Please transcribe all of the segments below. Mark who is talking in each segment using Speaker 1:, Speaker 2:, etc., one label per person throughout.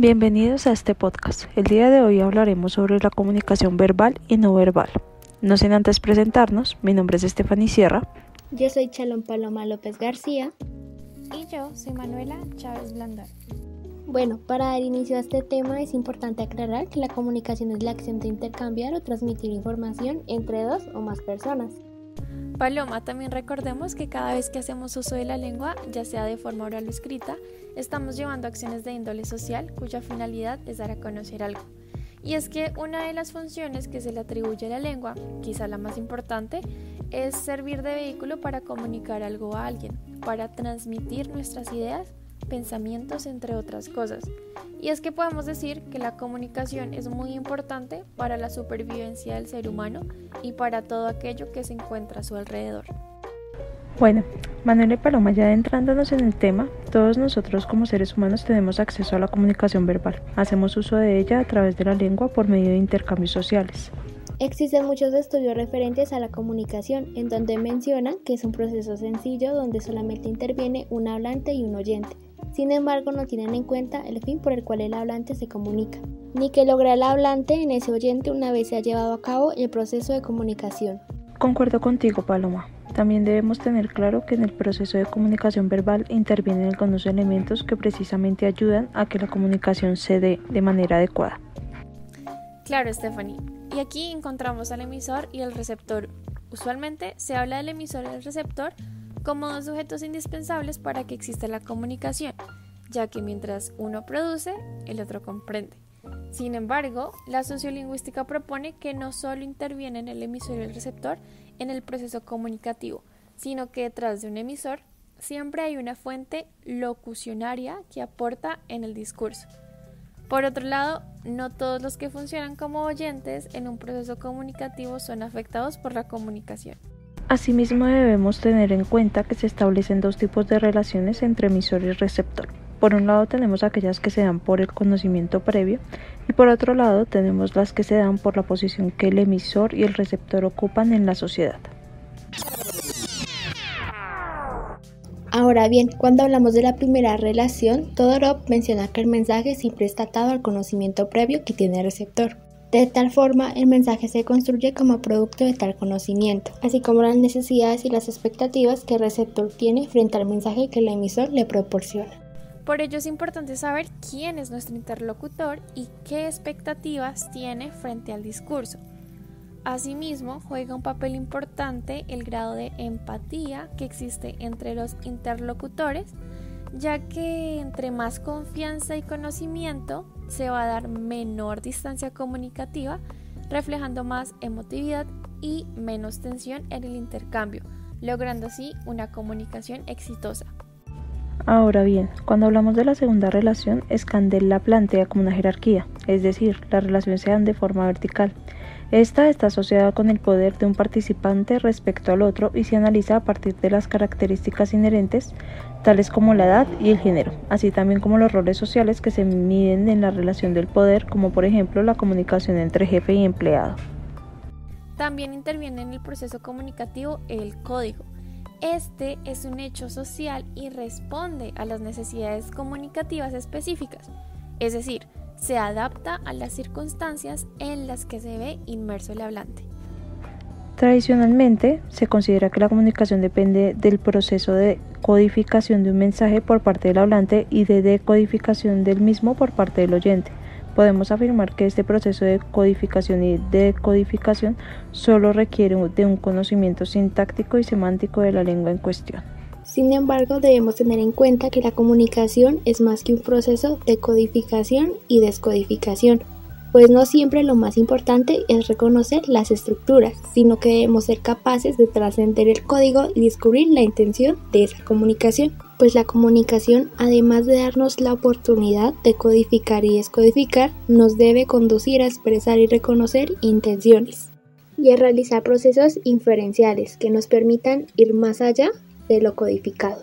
Speaker 1: Bienvenidos a este podcast. El día de hoy hablaremos sobre la comunicación verbal y no verbal. No sin antes presentarnos, mi nombre es Stephanie Sierra.
Speaker 2: Yo soy Chalón Paloma López García.
Speaker 3: Y yo soy Manuela Chávez Blandón.
Speaker 2: Bueno, para dar inicio a este tema es importante aclarar que la comunicación es la acción de intercambiar o transmitir información entre dos o más personas.
Speaker 3: Paloma, también recordemos que cada vez que hacemos uso de la lengua, ya sea de forma oral o escrita, estamos llevando acciones de índole social cuya finalidad es dar a conocer algo. Y es que una de las funciones que se le atribuye a la lengua, quizá la más importante, es servir de vehículo para comunicar algo a alguien, para transmitir nuestras ideas, pensamientos, entre otras cosas. Y es que podemos decir que la comunicación es muy importante para la supervivencia del ser humano y para todo aquello que se encuentra a su alrededor.
Speaker 1: Bueno, Manuel y Paloma, ya adentrándonos en el tema, todos nosotros como seres humanos tenemos acceso a la comunicación verbal. Hacemos uso de ella a través de la lengua por medio de intercambios sociales.
Speaker 2: Existen muchos estudios referentes a la comunicación en donde mencionan que es un proceso sencillo donde solamente interviene un hablante y un oyente sin embargo, no tienen en cuenta el fin por el cual el hablante se comunica, ni que logra el hablante en ese oyente una vez se ha llevado a cabo el proceso de comunicación.
Speaker 1: Concuerdo contigo, Paloma. También debemos tener claro que en el proceso de comunicación verbal intervienen algunos elementos que precisamente ayudan a que la comunicación se dé de manera adecuada.
Speaker 3: Claro, Stephanie. Y aquí encontramos al emisor y el receptor. Usualmente se habla del emisor y el receptor como dos sujetos indispensables para que exista la comunicación, ya que mientras uno produce, el otro comprende. Sin embargo, la sociolingüística propone que no solo intervienen el emisor y el receptor en el proceso comunicativo, sino que detrás de un emisor siempre hay una fuente locucionaria que aporta en el discurso. Por otro lado, no todos los que funcionan como oyentes en un proceso comunicativo son afectados por la comunicación.
Speaker 1: Asimismo debemos tener en cuenta que se establecen dos tipos de relaciones entre emisor y receptor. Por un lado tenemos aquellas que se dan por el conocimiento previo por otro lado tenemos las que se dan por la posición que el emisor y el receptor ocupan en la sociedad.
Speaker 2: Ahora bien, cuando hablamos de la primera relación, Todorov menciona que el mensaje siempre está atado al conocimiento previo que tiene el receptor. De tal forma, el mensaje se construye como producto de tal conocimiento, así como las necesidades y las expectativas que el receptor tiene frente al mensaje que el emisor le proporciona.
Speaker 3: Por ello es importante saber quién es nuestro interlocutor y qué expectativas tiene frente al discurso. Asimismo, juega un papel importante el grado de empatía que existe entre los interlocutores, ya que entre más confianza y conocimiento se va a dar menor distancia comunicativa, reflejando más emotividad y menos tensión en el intercambio, logrando así una comunicación exitosa.
Speaker 1: Ahora bien, cuando hablamos de la segunda relación, Scandel la plantea como una jerarquía, es decir, las relaciones se dan de forma vertical. Esta está asociada con el poder de un participante respecto al otro y se analiza a partir de las características inherentes, tales como la edad y el género, así también como los roles sociales que se miden en la relación del poder, como por ejemplo la comunicación entre jefe y empleado.
Speaker 3: También interviene en el proceso comunicativo el código. Este es un hecho social y responde a las necesidades comunicativas específicas, es decir, se adapta a las circunstancias en las que se ve inmerso el hablante.
Speaker 1: Tradicionalmente, se considera que la comunicación depende del proceso de codificación de un mensaje por parte del hablante y de decodificación del mismo por parte del oyente. Podemos afirmar que este proceso de codificación y decodificación solo requiere de un conocimiento sintáctico y semántico de la lengua en cuestión.
Speaker 2: Sin embargo, debemos tener en cuenta que la comunicación es más que un proceso de codificación y descodificación, pues no siempre lo más importante es reconocer las estructuras, sino que debemos ser capaces de trascender el código y descubrir la intención de esa comunicación, pues la comunicación, además de darnos la oportunidad de codificar y descodificar, nos debe conducir a expresar y reconocer intenciones y a realizar procesos inferenciales que nos permitan ir más allá de lo codificado.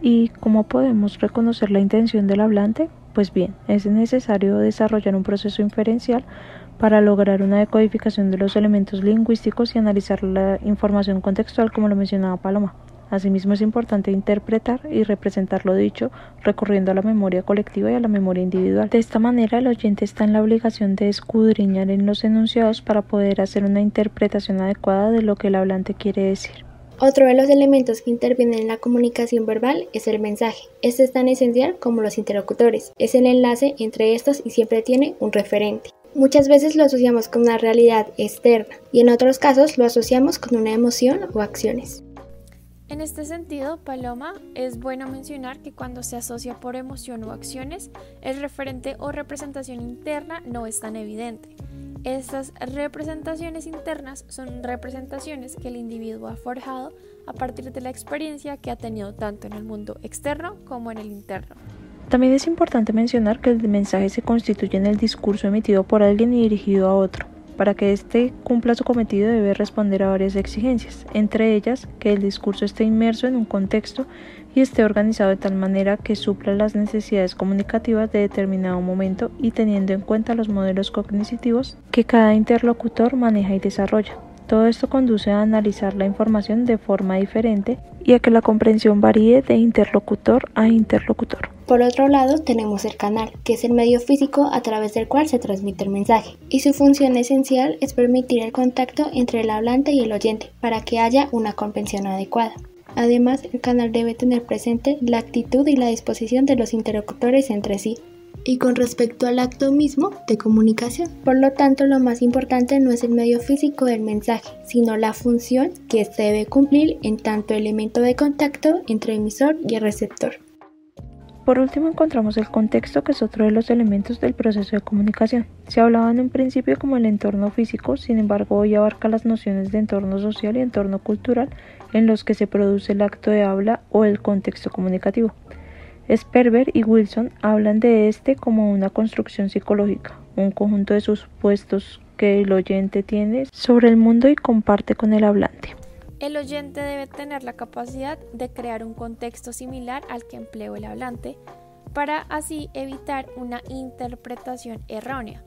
Speaker 1: ¿Y cómo podemos reconocer la intención del hablante? Pues bien, es necesario desarrollar un proceso inferencial para lograr una decodificación de los elementos lingüísticos y analizar la información contextual como lo mencionaba Paloma. Asimismo, es importante interpretar y representar lo dicho recurriendo a la memoria colectiva y a la memoria individual. De esta manera, el oyente está en la obligación de escudriñar en los enunciados para poder hacer una interpretación adecuada de lo que el hablante quiere decir.
Speaker 2: Otro de los elementos que intervienen en la comunicación verbal es el mensaje. Este es tan esencial como los interlocutores. Es el enlace entre estos y siempre tiene un referente. Muchas veces lo asociamos con una realidad externa y en otros casos lo asociamos con una emoción o acciones.
Speaker 3: En este sentido, Paloma, es bueno mencionar que cuando se asocia por emoción o acciones, el referente o representación interna no es tan evidente. Estas representaciones internas son representaciones que el individuo ha forjado a partir de la experiencia que ha tenido tanto en el mundo externo como en el interno.
Speaker 1: También es importante mencionar que el mensaje se constituye en el discurso emitido por alguien y dirigido a otro. Para que éste cumpla su cometido debe responder a varias exigencias, entre ellas que el discurso esté inmerso en un contexto y esté organizado de tal manera que supla las necesidades comunicativas de determinado momento y teniendo en cuenta los modelos cognitivos que cada interlocutor maneja y desarrolla. Todo esto conduce a analizar la información de forma diferente y a que la comprensión varíe de interlocutor a interlocutor.
Speaker 2: Por otro lado, tenemos el canal, que es el medio físico a través del cual se transmite el mensaje, y su función esencial es permitir el contacto entre el hablante y el oyente para que haya una comprensión adecuada. Además, el canal debe tener presente la actitud y la disposición de los interlocutores entre sí, y con respecto al acto mismo de comunicación. Por lo tanto, lo más importante no es el medio físico del mensaje, sino la función que se debe cumplir en tanto elemento de contacto entre emisor y receptor.
Speaker 1: Por último encontramos el contexto, que es otro de los elementos del proceso de comunicación. Se hablaba en un principio como el entorno físico, sin embargo hoy abarca las nociones de entorno social y entorno cultural en los que se produce el acto de habla o el contexto comunicativo. Sperber y Wilson hablan de este como una construcción psicológica, un conjunto de supuestos que el oyente tiene sobre el mundo y comparte con el hablante.
Speaker 3: El oyente debe tener la capacidad de crear un contexto similar al que empleó el hablante para así evitar una interpretación errónea.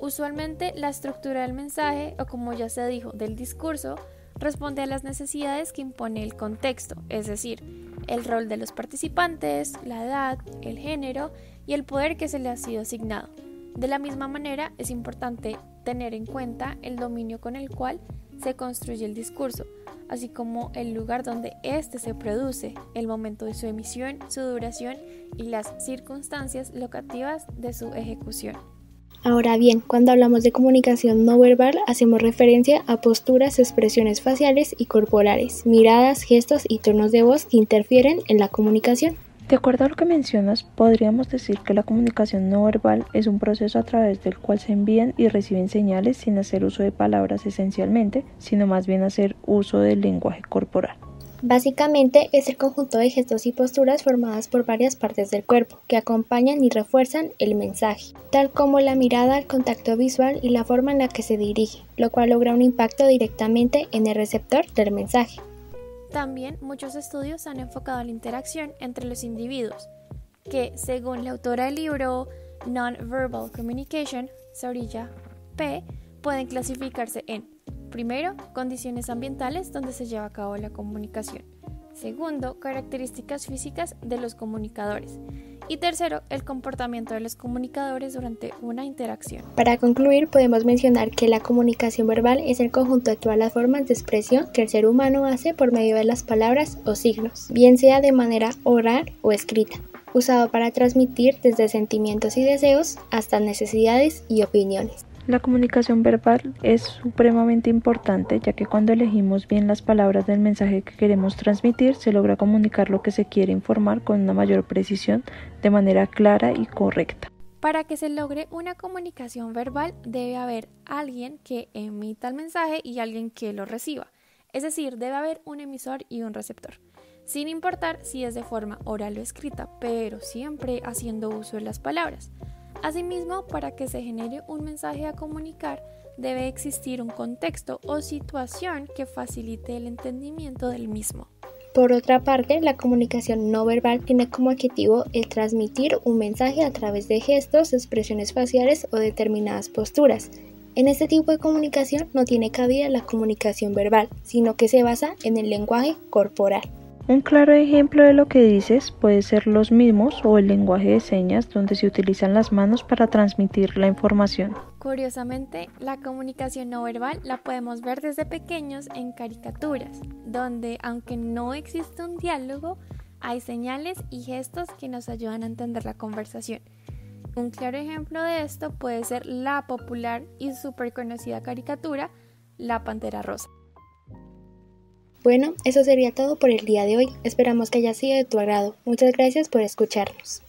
Speaker 3: Usualmente la estructura del mensaje o como ya se dijo del discurso responde a las necesidades que impone el contexto, es decir, el rol de los participantes, la edad, el género y el poder que se le ha sido asignado. De la misma manera, es importante tener en cuenta el dominio con el cual se construye el discurso, así como el lugar donde éste se produce, el momento de su emisión, su duración y las circunstancias locativas de su ejecución.
Speaker 2: Ahora bien, cuando hablamos de comunicación no verbal, hacemos referencia a posturas, expresiones faciales y corporales, miradas, gestos y tonos de voz que interfieren en la comunicación.
Speaker 1: De acuerdo a lo que mencionas, podríamos decir que la comunicación no verbal es un proceso a través del cual se envían y reciben señales sin hacer uso de palabras esencialmente, sino más bien hacer uso del lenguaje corporal.
Speaker 2: Básicamente es el conjunto de gestos y posturas formadas por varias partes del cuerpo que acompañan y refuerzan el mensaje, tal como la mirada, el contacto visual y la forma en la que se dirige, lo cual logra un impacto directamente en el receptor del mensaje.
Speaker 3: También muchos estudios han enfocado la interacción entre los individuos, que según la autora del libro Non-Verbal Communication, P., pueden clasificarse en Primero, condiciones ambientales donde se lleva a cabo la comunicación. Segundo, características físicas de los comunicadores. Y tercero, el comportamiento de los comunicadores durante una interacción.
Speaker 2: Para concluir, podemos mencionar que la comunicación verbal es el conjunto de todas las formas de expresión que el ser humano hace por medio de las palabras o signos, bien sea de manera oral o escrita, usado para transmitir desde sentimientos y deseos hasta necesidades y opiniones.
Speaker 1: La comunicación verbal es supremamente importante ya que cuando elegimos bien las palabras del mensaje que queremos transmitir se logra comunicar lo que se quiere informar con una mayor precisión de manera clara y correcta.
Speaker 3: Para que se logre una comunicación verbal debe haber alguien que emita el mensaje y alguien que lo reciba. Es decir, debe haber un emisor y un receptor. Sin importar si es de forma oral o escrita, pero siempre haciendo uso de las palabras. Asimismo, para que se genere un mensaje a comunicar, debe existir un contexto o situación que facilite el entendimiento del mismo.
Speaker 2: Por otra parte, la comunicación no verbal tiene como objetivo el transmitir un mensaje a través de gestos, expresiones faciales o determinadas posturas. En este tipo de comunicación no tiene cabida la comunicación verbal, sino que se basa en el lenguaje corporal.
Speaker 1: Un claro ejemplo de lo que dices puede ser los mismos o el lenguaje de señas donde se utilizan las manos para transmitir la información.
Speaker 3: Curiosamente, la comunicación no verbal la podemos ver desde pequeños en caricaturas, donde aunque no existe un diálogo, hay señales y gestos que nos ayudan a entender la conversación. Un claro ejemplo de esto puede ser la popular y súper conocida caricatura La Pantera Rosa.
Speaker 2: Bueno, eso sería todo por el día de hoy. Esperamos que haya sido de tu agrado. Muchas gracias por escucharnos.